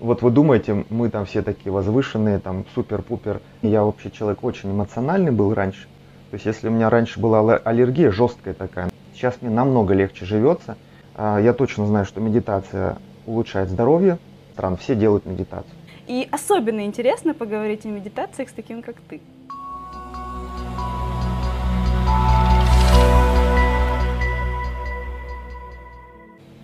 Вот вы думаете, мы там все такие возвышенные, там супер-пупер. Я вообще человек очень эмоциональный был раньше. То есть если у меня раньше была аллергия жесткая такая, сейчас мне намного легче живется. А, я точно знаю, что медитация улучшает здоровье стран, все делают медитацию. И особенно интересно поговорить о медитациях с таким, как ты.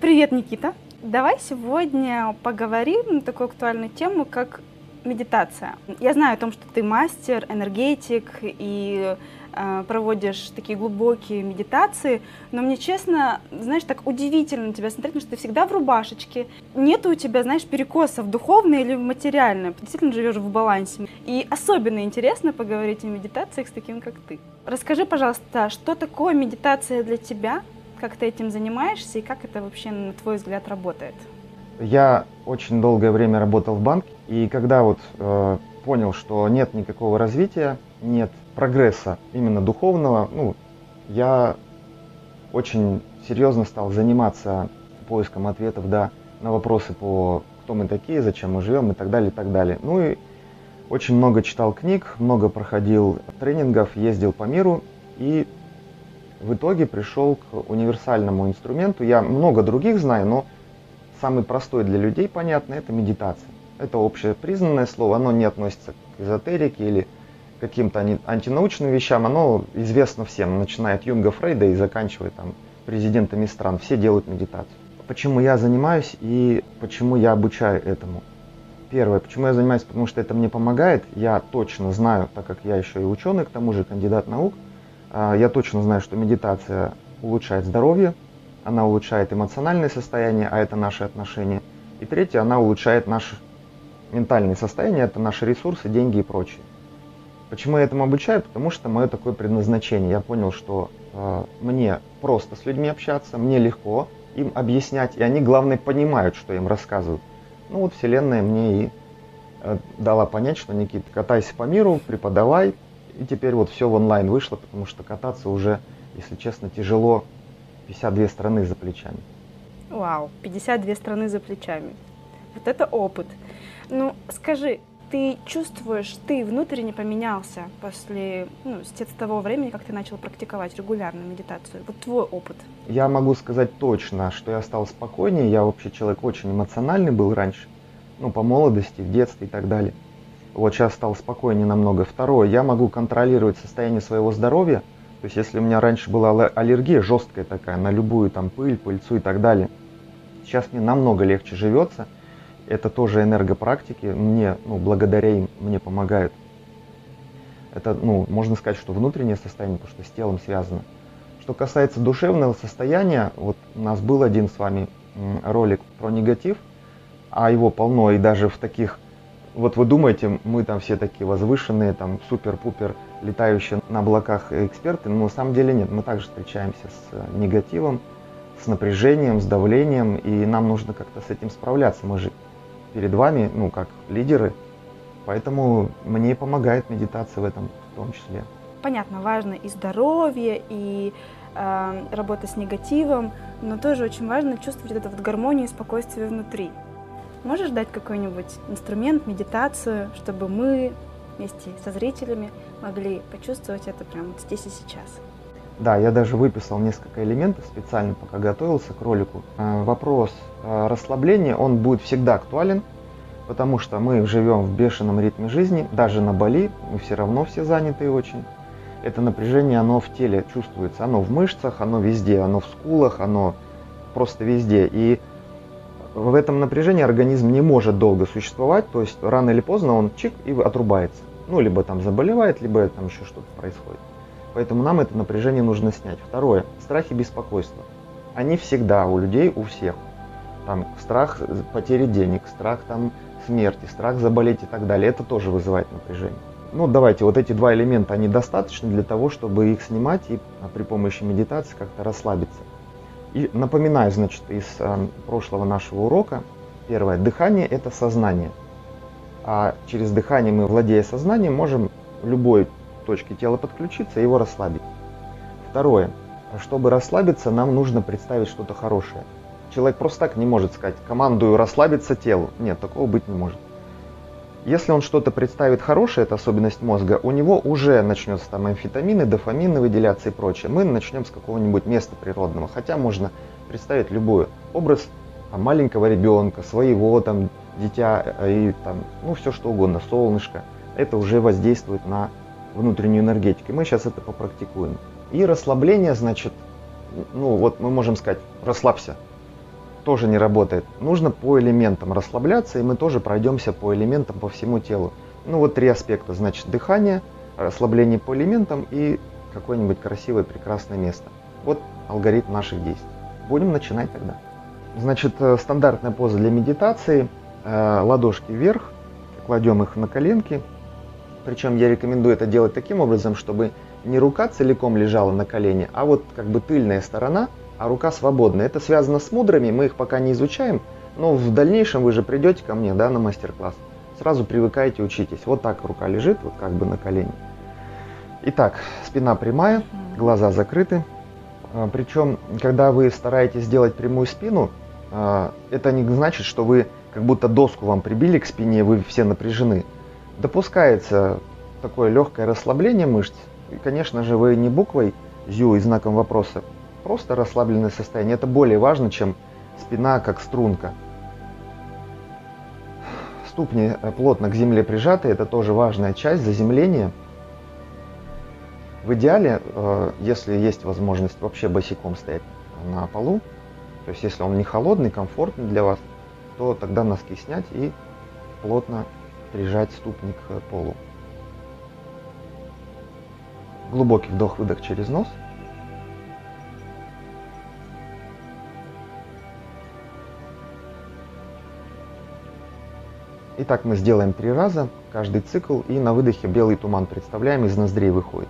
Привет, Никита! Давай сегодня поговорим на такую актуальную тему, как медитация. Я знаю о том, что ты мастер, энергетик и э, проводишь такие глубокие медитации, но мне честно, знаешь, так удивительно на тебя смотреть, потому что ты всегда в рубашечке. Нет у тебя, знаешь, перекосов духовное или материальное. Ты действительно живешь в балансе. И особенно интересно поговорить о медитациях с таким, как ты. Расскажи, пожалуйста, что такое медитация для тебя? Как ты этим занимаешься и как это вообще, на твой взгляд, работает? Я очень долгое время работал в банке, и когда вот э, понял, что нет никакого развития, нет прогресса именно духовного, ну, я очень серьезно стал заниматься поиском ответов да, на вопросы по кто мы такие, зачем мы живем и так далее, и так далее. Ну и очень много читал книг, много проходил тренингов, ездил по миру и в итоге пришел к универсальному инструменту. Я много других знаю, но самый простой для людей понятный – это медитация. Это общепризнанное слово, оно не относится к эзотерике или каким-то антинаучным вещам, оно известно всем, начиная от Юнга Фрейда и заканчивая там президентами стран. Все делают медитацию. Почему я занимаюсь и почему я обучаю этому? Первое, почему я занимаюсь, потому что это мне помогает. Я точно знаю, так как я еще и ученый, к тому же кандидат наук, я точно знаю, что медитация улучшает здоровье, она улучшает эмоциональное состояние, а это наши отношения. И третье, она улучшает наше ментальное состояние, это наши ресурсы, деньги и прочее. Почему я этому обучаю? Потому что мое такое предназначение. Я понял, что э, мне просто с людьми общаться, мне легко им объяснять, и они, главное, понимают, что им рассказывают. Ну вот Вселенная мне и э, дала понять, что, Никита, катайся по миру, преподавай, и теперь вот все в онлайн вышло, потому что кататься уже, если честно, тяжело. 52 страны за плечами. Вау, 52 страны за плечами. Вот это опыт. Ну, скажи, ты чувствуешь, ты внутренне поменялся после, ну, с того времени, как ты начал практиковать регулярную медитацию? Вот твой опыт. Я могу сказать точно, что я стал спокойнее. Я вообще человек очень эмоциональный был раньше. Ну, по молодости, в детстве и так далее. Вот сейчас стал спокойнее намного. Второе, я могу контролировать состояние своего здоровья. То есть если у меня раньше была аллергия жесткая такая на любую там пыль, пыльцу и так далее, сейчас мне намного легче живется. Это тоже энергопрактики, мне, ну, благодаря им мне помогают. Это, ну, можно сказать, что внутреннее состояние, потому что с телом связано. Что касается душевного состояния, вот у нас был один с вами ролик про негатив, а его полно, и даже в таких вот вы думаете, мы там все такие возвышенные, там супер-пупер летающие на облаках эксперты, но на самом деле нет, мы также встречаемся с э, негативом, с напряжением, с давлением, и нам нужно как-то с этим справляться. Мы же перед вами, ну, как лидеры, поэтому мне помогает медитация в этом в том числе. Понятно, важно и здоровье, и э, работа с негативом, но тоже очень важно чувствовать эту вот гармонию и спокойствие внутри. Можешь дать какой-нибудь инструмент, медитацию, чтобы мы вместе со зрителями могли почувствовать это прямо здесь и сейчас? Да, я даже выписал несколько элементов специально, пока готовился к ролику. Э, вопрос э, расслабления, он будет всегда актуален, потому что мы живем в бешеном ритме жизни, даже на Бали, мы все равно все заняты очень. Это напряжение, оно в теле чувствуется, оно в мышцах, оно везде, оно в скулах, оно просто везде. И в этом напряжении организм не может долго существовать, то есть рано или поздно он чик и отрубается. Ну, либо там заболевает, либо там еще что-то происходит. Поэтому нам это напряжение нужно снять. Второе. Страх и беспокойство. Они всегда у людей, у всех. Там страх потери денег, страх там смерти, страх заболеть и так далее. Это тоже вызывает напряжение. Ну, давайте, вот эти два элемента, они достаточны для того, чтобы их снимать и при помощи медитации как-то расслабиться. И напоминаю, значит, из э, прошлого нашего урока. Первое. Дыхание – это сознание. А через дыхание мы, владея сознанием, можем в любой точке тела подключиться и его расслабить. Второе. Чтобы расслабиться, нам нужно представить что-то хорошее. Человек просто так не может сказать, командую расслабиться телу. Нет, такого быть не может. Если он что-то представит хорошее, это особенность мозга, у него уже начнется там амфетамины, дофамины выделяться и прочее. Мы начнем с какого-нибудь места природного, хотя можно представить любой образ там, маленького ребенка, своего там дитя э, и там, ну все что угодно, солнышко. Это уже воздействует на внутреннюю энергетику. Мы сейчас это попрактикуем. И расслабление, значит, ну вот мы можем сказать, расслабься, тоже не работает. Нужно по элементам расслабляться, и мы тоже пройдемся по элементам по всему телу. Ну вот три аспекта, значит, дыхание, расслабление по элементам и какое-нибудь красивое, прекрасное место. Вот алгоритм наших действий. Будем начинать тогда. Значит, э, стандартная поза для медитации. Э, ладошки вверх, кладем их на коленки. Причем я рекомендую это делать таким образом, чтобы не рука целиком лежала на колене, а вот как бы тыльная сторона – а рука свободная. Это связано с мудрами, мы их пока не изучаем, но в дальнейшем вы же придете ко мне да, на мастер-класс. Сразу привыкайте, учитесь. Вот так рука лежит, вот как бы на колене. Итак, спина прямая, глаза закрыты. А, Причем, когда вы стараетесь сделать прямую спину, а, это не значит, что вы как будто доску вам прибили к спине, вы все напряжены. Допускается такое легкое расслабление мышц. И, конечно же, вы не буквой ЗЮ и знаком вопроса просто расслабленное состояние. Это более важно, чем спина как струнка. Ступни э, плотно к земле прижаты, это тоже важная часть заземления. В идеале, э, если есть возможность вообще босиком стоять на полу, то есть если он не холодный, комфортный для вас, то тогда носки снять и плотно прижать ступни к полу. Глубокий вдох-выдох через нос – Итак, мы сделаем три раза, каждый цикл, и на выдохе белый туман представляем, из ноздрей выходит.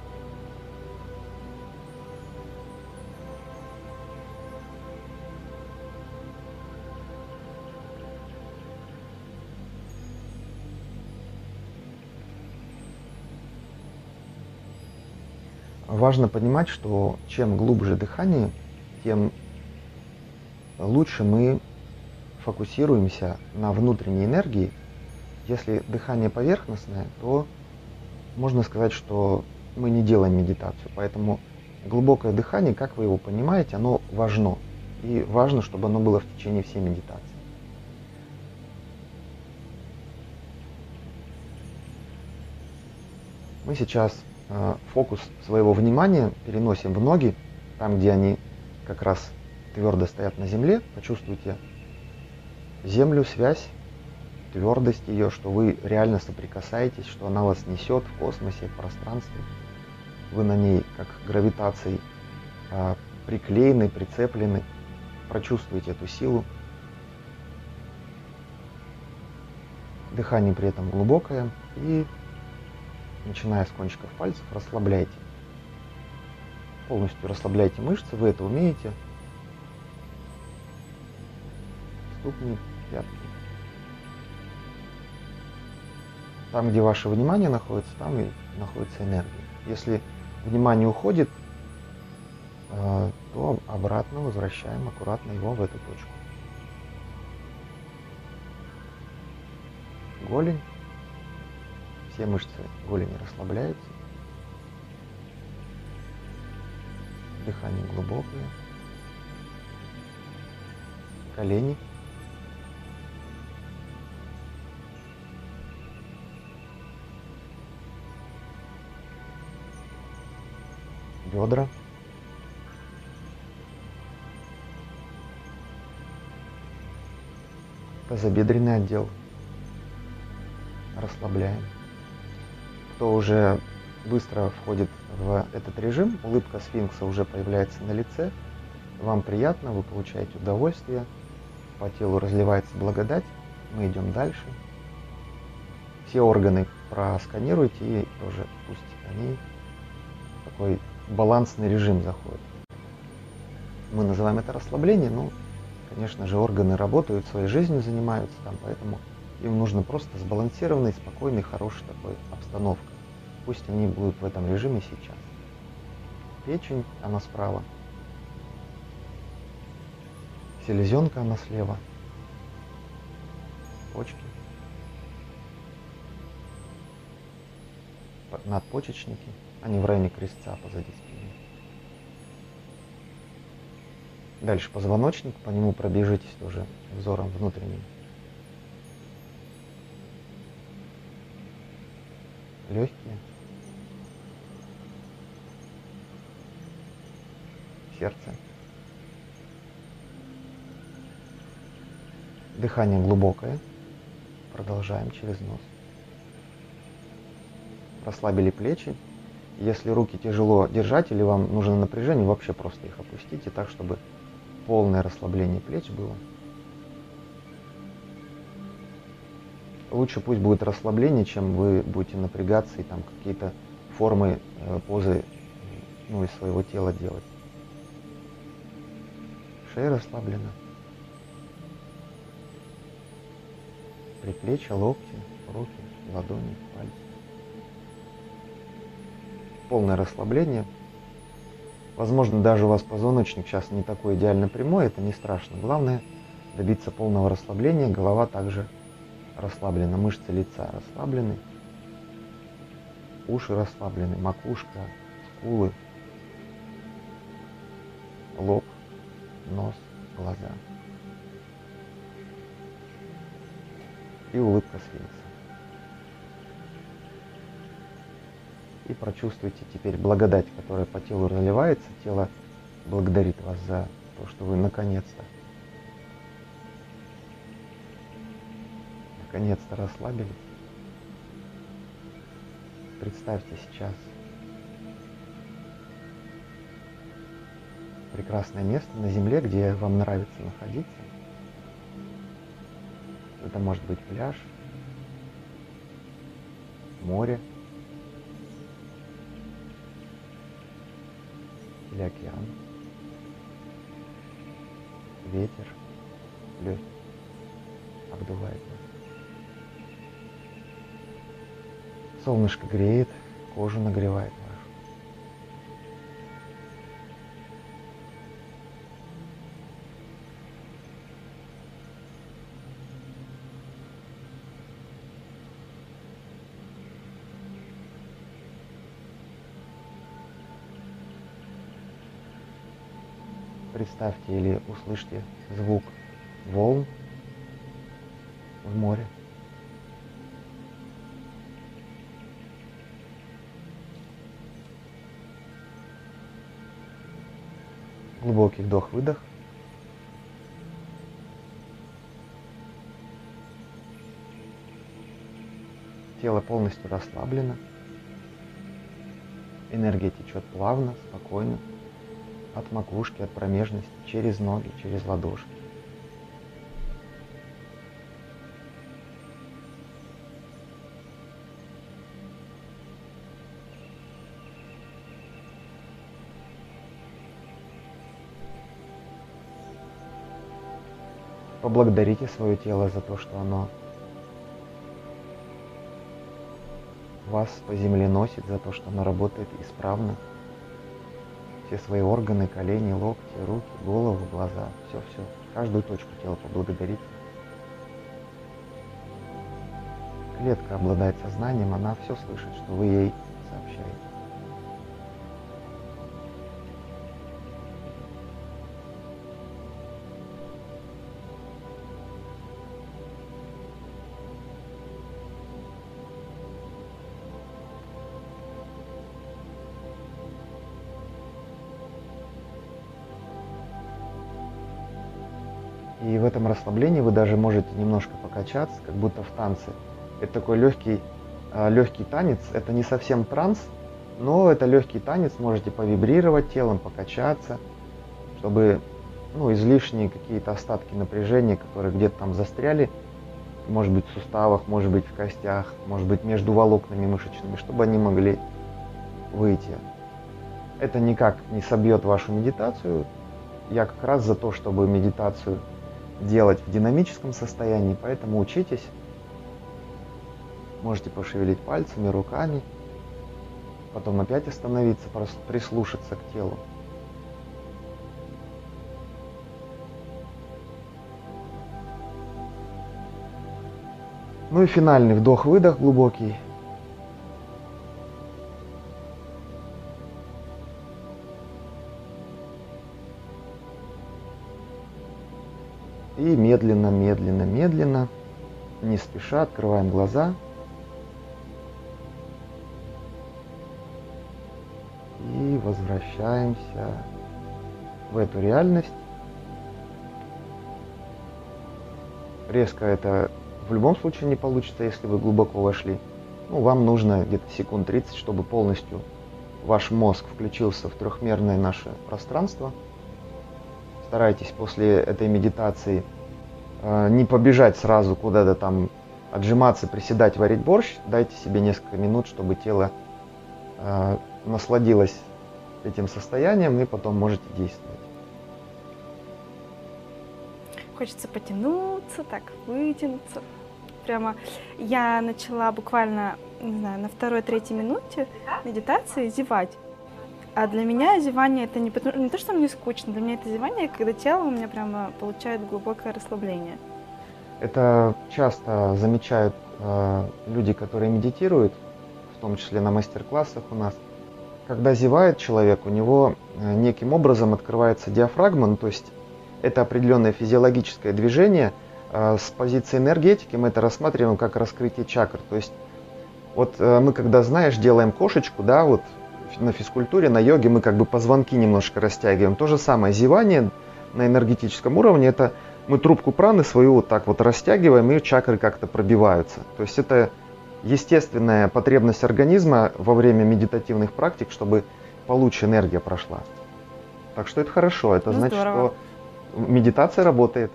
Важно понимать, что чем глубже дыхание, тем лучше мы фокусируемся на внутренней энергии, если дыхание поверхностное, то можно сказать, что мы не делаем медитацию. Поэтому глубокое дыхание, как вы его понимаете, оно важно. И важно, чтобы оно было в течение всей медитации. Мы сейчас э, фокус своего внимания переносим в ноги, там, где они как раз твердо стоят на земле. Почувствуйте землю, связь твердость ее, что вы реально соприкасаетесь, что она вас несет в космосе, в пространстве. Вы на ней как гравитацией а, приклеены, прицеплены. Прочувствуйте эту силу. Дыхание при этом глубокое и начиная с кончиков пальцев расслабляйте. Полностью расслабляйте мышцы, вы это умеете. Ступни, пятки. Там, где ваше внимание находится, там и находится энергия. Если внимание уходит, э, то обратно возвращаем аккуратно его в эту точку. Голень. Все мышцы голени расслабляются. Дыхание глубокое. Колени бедра. Тазобедренный отдел. Расслабляем. Кто уже быстро входит в этот режим, улыбка сфинкса уже появляется на лице. Вам приятно, вы получаете удовольствие, по телу разливается благодать. Мы идем дальше. Все органы просканируйте и тоже пусть они такой балансный режим заходит. Мы называем это расслабление, но, конечно же, органы работают, своей жизнью занимаются там, поэтому им нужно просто сбалансированной, спокойной, хорошей такой обстановка. Пусть они будут в этом режиме сейчас. Печень, она справа. селезенка она слева, почки, надпочечники, они в районе крестца позади спины. Дальше позвоночник, по нему пробежитесь тоже взором внутренним. Легкие. Сердце. Дыхание глубокое. Продолжаем через нос. Расслабили плечи. Если руки тяжело держать или вам нужно напряжение, вообще просто их опустите так, чтобы полное расслабление плеч было. Лучше пусть будет расслабление, чем вы будете напрягаться и там какие-то формы, э, позы ну, из своего тела делать. Шея расслаблена. Предплечья, локти, руки, ладони, пальцы. Полное расслабление. Возможно, даже у вас позвоночник сейчас не такой идеально прямой, это не страшно. Главное добиться полного расслабления. Голова также расслаблена, мышцы лица расслаблены, уши расслаблены, макушка, скулы, лоб, нос, глаза. и улыбка сфинкса. И прочувствуйте теперь благодать, которая по телу разливается. Тело благодарит вас за то, что вы наконец-то, наконец-то расслабились. Представьте сейчас прекрасное место на земле, где вам нравится находиться. Это может быть пляж, море или океан, ветер легкий обдувает нас. Солнышко греет, кожу нагревает. Представьте или услышьте звук волн в море. Глубокий вдох-выдох. Тело полностью расслаблено. Энергия течет плавно, спокойно от макушки, от промежности, через ноги, через ладошки. Поблагодарите свое тело за то, что оно вас по земле носит, за то, что оно работает исправно, все свои органы, колени, локти, руки, голову, глаза, все-все, каждую точку тела поблагодарить. Клетка обладает сознанием, она все слышит, что вы ей сообщаете. И в этом расслаблении вы даже можете немножко покачаться, как будто в танце. Это такой легкий, а, легкий танец. Это не совсем транс, но это легкий танец. Можете повибрировать телом, покачаться, чтобы ну, излишние какие-то остатки напряжения, которые где-то там застряли, может быть в суставах, может быть в костях, может быть между волокнами мышечными, чтобы они могли выйти. Это никак не собьет вашу медитацию. Я как раз за то, чтобы медитацию делать в динамическом состоянии, поэтому учитесь. Можете пошевелить пальцами, руками, потом опять остановиться, прислушаться к телу. Ну и финальный вдох-выдох глубокий – И медленно, медленно, медленно, не спеша открываем глаза. И возвращаемся в эту реальность. Резко это в любом случае не получится, если вы глубоко вошли. Ну, вам нужно где-то секунд 30, чтобы полностью ваш мозг включился в трехмерное наше пространство – старайтесь после этой медитации э, не побежать сразу куда-то там отжиматься, приседать, варить борщ. Дайте себе несколько минут, чтобы тело э, насладилось этим состоянием, и потом можете действовать. Хочется потянуться, так вытянуться. Прямо я начала буквально, не знаю, на второй-третьей минуте медитации зевать. А для меня зевание это не, потому, не то, что мне скучно, для меня это зевание, когда тело у меня прямо получает глубокое расслабление. Это часто замечают э, люди, которые медитируют, в том числе на мастер-классах у нас. Когда зевает человек, у него э, неким образом открывается диафрагма, ну, то есть это определенное физиологическое движение. Э, с позиции энергетики мы это рассматриваем как раскрытие чакр. То есть вот э, мы когда, знаешь, делаем кошечку, да, вот на физкультуре, на йоге мы как бы позвонки немножко растягиваем. То же самое, зевание на энергетическом уровне, это мы трубку праны свою вот так вот растягиваем, и чакры как-то пробиваются. То есть это естественная потребность организма во время медитативных практик, чтобы получше энергия прошла. Так что это хорошо, это ну, значит, здорово. что медитация работает.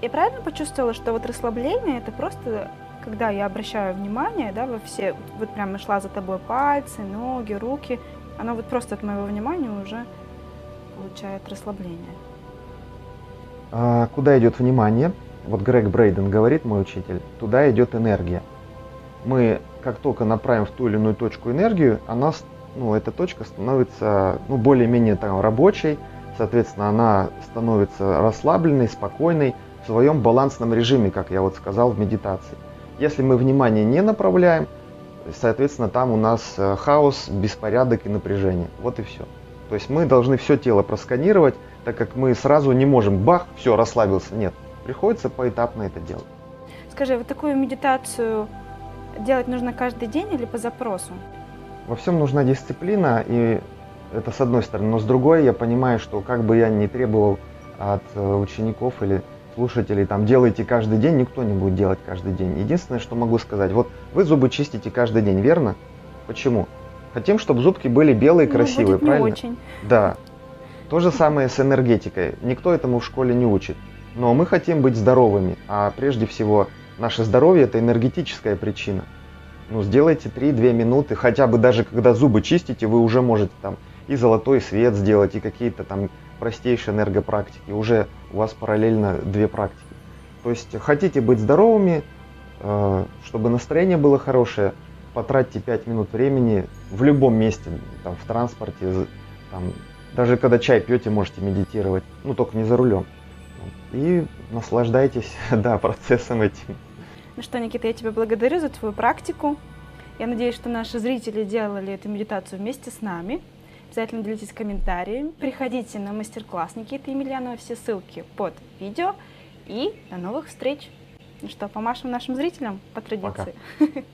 Я правильно почувствовала, что вот расслабление это просто когда я обращаю внимание, да, во все, вот прямо шла за тобой пальцы, ноги, руки, оно вот просто от моего внимания уже получает расслабление. А куда идет внимание? Вот Грег Брейден говорит, мой учитель, туда идет энергия. Мы как только направим в ту или иную точку энергию, она, ну, эта точка становится ну, более-менее там, рабочей, соответственно, она становится расслабленной, спокойной в своем балансном режиме, как я вот сказал в медитации. Если мы внимание не направляем, соответственно, там у нас э, хаос, беспорядок и напряжение. Вот и все. То есть мы должны все тело просканировать, так как мы сразу не можем, бах, все, расслабился. Нет, приходится поэтапно это делать. Скажи, вот такую медитацию делать нужно каждый день или по запросу? Во всем нужна дисциплина, и это с одной стороны. Но с другой я понимаю, что как бы я ни требовал от э, учеников или слушателей, там, делайте каждый день, никто не будет делать каждый день. Единственное, что могу сказать, вот вы зубы чистите каждый день, верно? Почему? Хотим, чтобы зубки были белые, ну, красивые, правильно? Не очень. Да. То же самое с энергетикой. Никто этому в школе не учит. Но мы хотим быть здоровыми, а прежде всего наше здоровье это энергетическая причина. Ну, сделайте 3-2 минуты, хотя бы даже когда зубы чистите, вы уже можете там и золотой свет сделать, и какие-то там простейшие энергопрактики. Уже у вас параллельно две практики. То есть хотите быть здоровыми, э, чтобы настроение было хорошее, потратьте 5 минут времени в любом месте, там, в транспорте, там, даже когда чай пьете, можете медитировать, ну только не за рулем. И наслаждайтесь, да, процессом этим. Ну что, Никита, я тебя благодарю за твою практику. Я надеюсь, что наши зрители делали эту медитацию вместе с нами. Обязательно делитесь комментариями. Приходите на мастер-класс Никиты Емельянова. Все ссылки под видео. И до новых встреч. Ну что, помашем нашим зрителям по традиции. Пока.